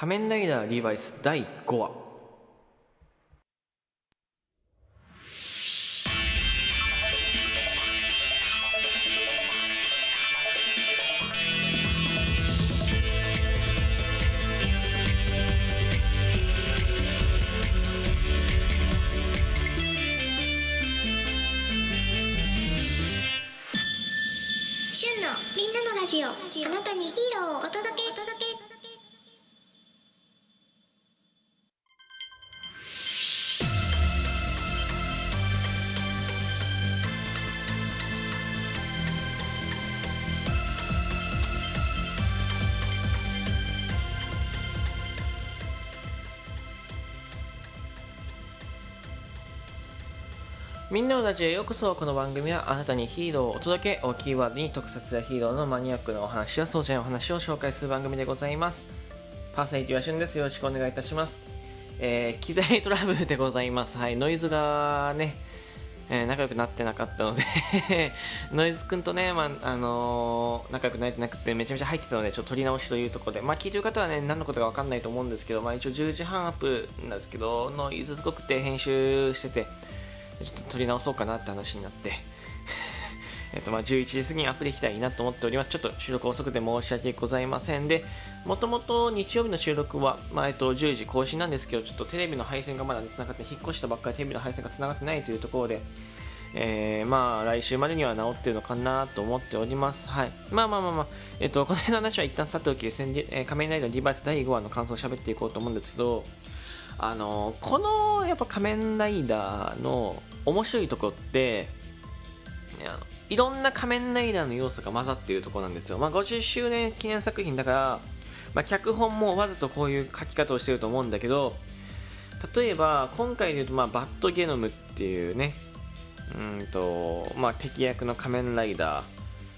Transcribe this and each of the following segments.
仮面ライダーリーバイス第5話。旬のみんなのラジオ。あなたにヒーローをお届けみんなのラジオへようこそ。この番組はあなたにヒーローをお届けをキーワードに特撮やヒーローのマニアックなお話やそうじゃないお話を紹介する番組でございます。パーソナリティはしゅんです。よろしくお願いいたします。えー、機材トラブルでございます。はいノイズがねえー仲良くなってなかったので ノイズくんとね、まああのー仲良くなれてなくてめちゃめちゃ入ってたのでちょっと撮り直しというところで、まあ、聞いてる方はね何のことか分かんないと思うんですけど、まあ、一応10時半アップなんですけどノイズすごくて編集しててちょっと撮り直そうかなって話になって えっとまあ11時過ぎにアップできたらいいなと思っております。ちょっと収録遅くて申し訳ございませんで、もともと日曜日の収録は、まあえっと、10時更新なんですけど、ちょっとテレビの配線がまだ繋がって、引っ越したばっかりテレビの配線が繋がってないというところで、えー、まあ来週までには治ってるのかなと思っております。はい。まあまあまあまあ、えっと、この辺の話は一旦さておきですね、え仮面ライダーリバイス第5話の感想を喋っていこうと思うんですけど、あのこのやっぱ仮面ライダーの面白いとこって、ねあのいろんな仮面ライダーの要素が混ざっているとこなんですよ。まあ、50周年記念作品だから、まあ、脚本もわざとこういう書き方をしてると思うんだけど、例えば今回で言うと、まあ、バッドゲノムっていうね、うんと、まあ、敵役の仮面ライダ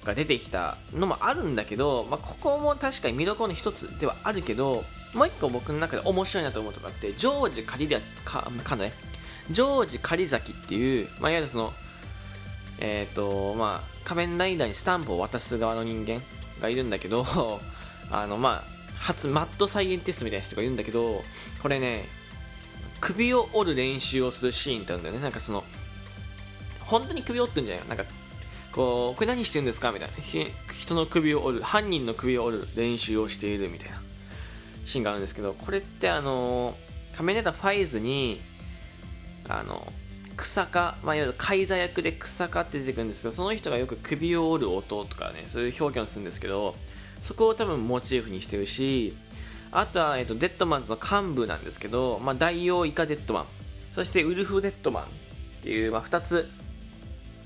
ーが出てきたのもあるんだけど、まあ、ここも確かに見どころの一つではあるけど、もう一個僕の中で面白いなと思うところがあって、ジョージ・カリラかかなね、ジョージ・カリザキっていう、まあ、いわゆるその、えっ、と、まあ、仮面ライダーにスタンプを渡す側の人間がいるんだけど、あの、まあ、初、マッドサイエンティストみたいな人がいるんだけど、これね、首を折る練習をするシーンってあるんだよね。なんかその、本当に首を折ってんじゃないなんか、こう、これ何してるんですか？みたいな。人の首を折る、犯人の首を折る練習をしているみたいなシーンがあるんですけど、これってあの、仮面ライダーファイズに、あの、草加、まあ、いわゆるカイザ役で草加って出てくるんですけど、その人がよく首を折る音とかね、そういう表現をするんですけど、そこを多分モチーフにしてるし、あとは、えっと、デッドマンズの幹部なんですけど、まあ、大王イカデッドマン、そしてウルフデッドマンっていう、まあ、2つ、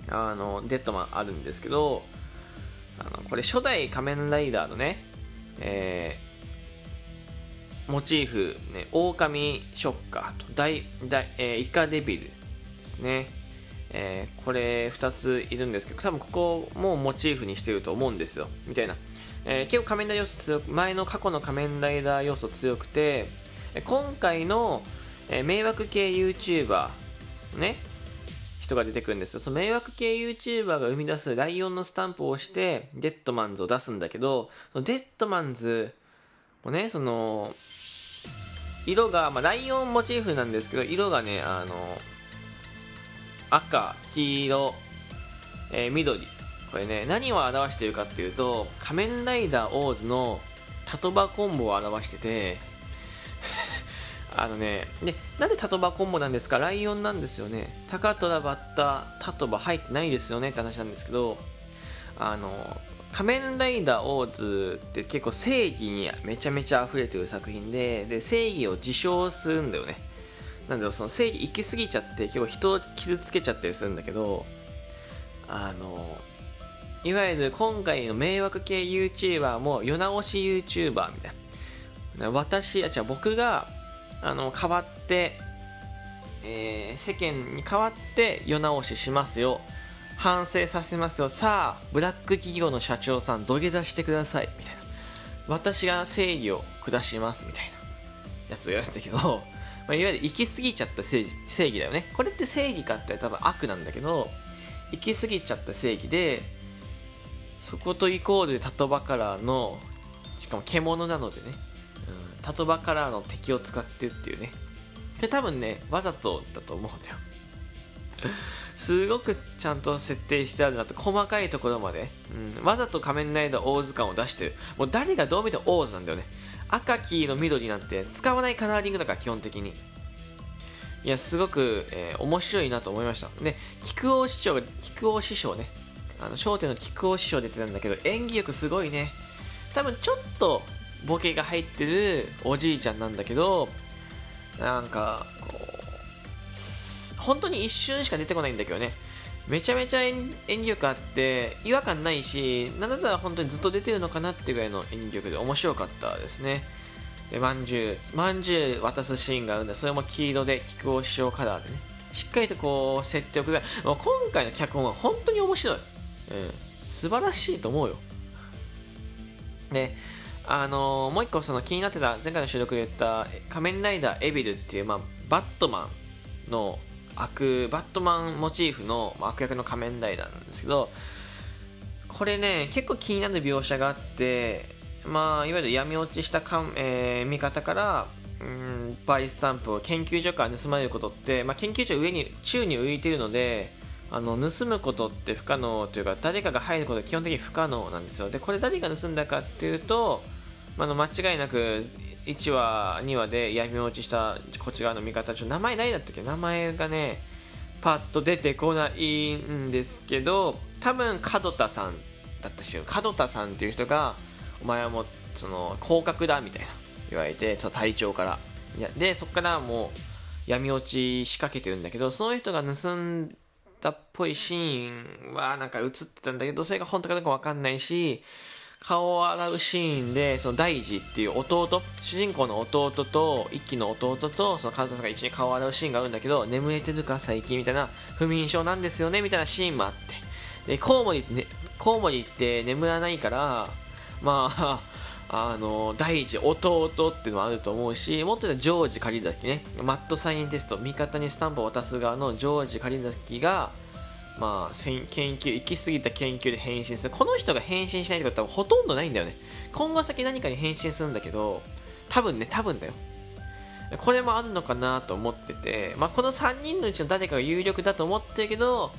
あの、デッドマンあるんですけど、あの、これ初代仮面ライダーのね、えー、モチーフ、ね、狼ショッカーと大大、えーイカデビルですね、えーこれ2ついるんですけど多分ここもモチーフにしてると思うんですよ。みたいな、えー結構仮面ライダー要素強く前の過去の仮面ライダー要素強くて今回の、えー迷惑系 YouTuber ね人が出てくるんですよ。その迷惑系 YouTuber が生み出すライオンのスタンプを押してデッドマンズを出すんだけどそのデッドマンズもねその色が、まあ、ライオンモチーフなんですけど色がねあの赤黄色、えー緑。これね何を表しているかっていうと仮面ライダーオーズのタトバコンボを表してて あのねでなんでタトバコンボなんですか？ライオンなんですよね。タカトラバッタタトバ入ってないですよねって話なんですけどあの仮面ライダーオーズって結構正義にめちゃめちゃ溢れてる作品でで正義を自称するんだよね。なんだろうその正義行き過ぎちゃって結構人を傷つけちゃったりするんだけどあのいわゆる今回の迷惑系 YouTuber も世直し YouTuber みたいな。私あ違う僕があの変わって、えー世間に代わって世直ししますよ。反省させますよ。さあブラック企業の社長さん土下座してください。みたいな。私が正義を下します。みたいな。やつをやるんだけど、まあ、いわゆる行き過ぎちゃった正義正義だよね。これって正義かって多分悪なんだけど行き過ぎちゃった正義でそことイコールでタトバカラーのしかも獣なのでね。うん、タトバカラーの敵を使ってっていうね。これ多分ねわざとだと思うんだよ。すごくちゃんと設定してあるなと細かいところまで、うん、わざと仮面ライダーオーズ感を出してる。もう誰がどう見てもオーズなんだよね。赤黄の緑なんて使わないカラーリングだから基本的に。いやすごく、えー、面白いなと思いました。で菊王師匠が菊王師匠ね。あの笑点の菊王師匠出てたんだけど演技力すごいね。多分ちょっとボケが入ってるおじいちゃんなんだけどなんかこう本当に一瞬しか出てこないんだけどね。めちゃめちゃ演技力あって違和感ないしなんだったら本当にずっと出てるのかなってぐらいの演技力で面白かったですね。でまんじゅうまんじゅう渡すシーンがあるんでそれも黄色で菊王師匠カラーでね。しっかりとこう設定を崩さもう今回の脚本は本当に面白い、うん、素晴らしいと思うよ。であのー、もう一個その気になってた前回の収録で言った仮面ライダーエビルっていう、まあ、バットマンの悪バットマンモチーフの悪役の仮面ライダーなんですけどこれね結構気になる描写があってまあいわゆる闇落ちしたかん、えー、見方からうんバイスタンプを研究所から盗まれることって、まあ、研究所上に宙に浮いてるのであの盗むことって不可能というか誰かが入ることは基本的に不可能なんですよ。でこれ誰が盗んだかっていうと、まあ、の間違いなく1話2話で闇落ちしたこっち側の味方ちょ名前何だったっけ名前がねパッと出てこないんですけど多分門田さんだったし門田さんっていう人がお前はもうその降格だみたいな言われてその隊長から。いやでそこからもう闇落ち仕掛けてるんだけどその人が盗んだっぽいシーンはなんか映ってたんだけどそれが本当かどうか分かんないし顔を洗うシーンでその大二っていう弟主人公の弟と一期の弟とその監督さんが一緒に顔を洗うシーンがあるんだけど眠れてるか最近みたいな不眠症なんですよねみたいなシーンもあって。でコウモリ、ね、コウモリって眠らないからまあ あの第一弟っていうのもあると思うしもっと言うとジョージ狩崎ね。マッドサイエンティスト味方にスタンプを渡す側のジョージ狩崎がまあ、研究行き過ぎた研究で変身する。この人が変身しないってことはほとんどないんだよね。今後先何かに変身するんだけど多分ね多分だよ。これもあるのかなと思ってて、まあ、この3人のうちの誰かが有力だと思ってるけど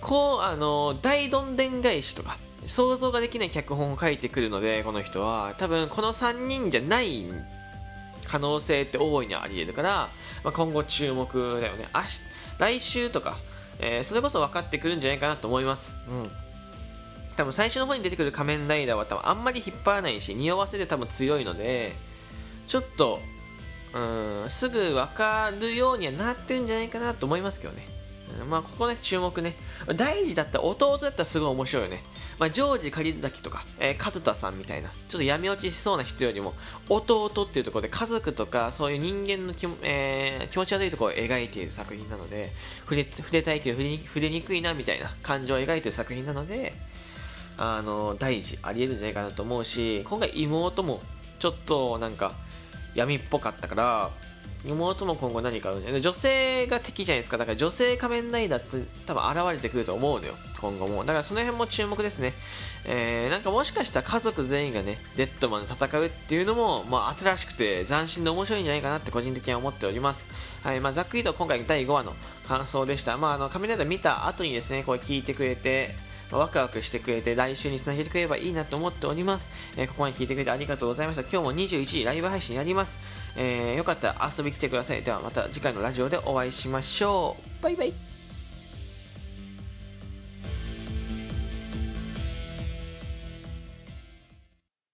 こうあの大どんでん返しとか想像ができない脚本を書いてくるのでこの人は多分この3人じゃない可能性って大いにあり得るから、まあ、今後注目だよね。明日来週とか、えー、それこそ分かってくるんじゃないかなと思います。うん。多分最初の方に出てくる仮面ライダーは多分あんまり引っ張らないし匂わせで多分強いのでちょっとうんすぐ分かるようにはなってるんじゃないかなと思いますけどねまあ、ここね、注目ね。大事だった、弟だったらすごい面白いよね。まあ、ジョージ狩崎とか、えー、門田さんみたいな、ちょっと闇落ちしそうな人よりも、弟っていうところで家族とか、そういう人間の気,、えー、気持ち悪いところを描いている作品なので、触れ触れたいけど触れ触れにくいなみたいな感情を描いている作品なので、あの、大事、あり得るんじゃないかなと思うし、今回妹も、ちょっとなんか、闇っぽかったから、妹も今後何かあるんじゃ女性が敵じゃないですか。だから女性仮面ライダーって多分現れてくると思うのよ。今後も。だからその辺も注目ですね。えー、なんかもしかしたら家族全員がねデッドマンで戦うっていうのも、まあ、新しくて斬新で面白いんじゃないかなって個人的には思っております。はいまあ、ざっくりと今回第5話の感想でした。まああの仮面ライダー見た後にですねこれ聞いてくれてワクワクしてくれて来週につなげてくれればいいなと思っております。えー、ここまで聞いてくれてありがとうございました。今日も21時ライブ配信やります。えー、よかったら遊び来てください。ではまた次回のラジオでお会いしましょう。バイバイ。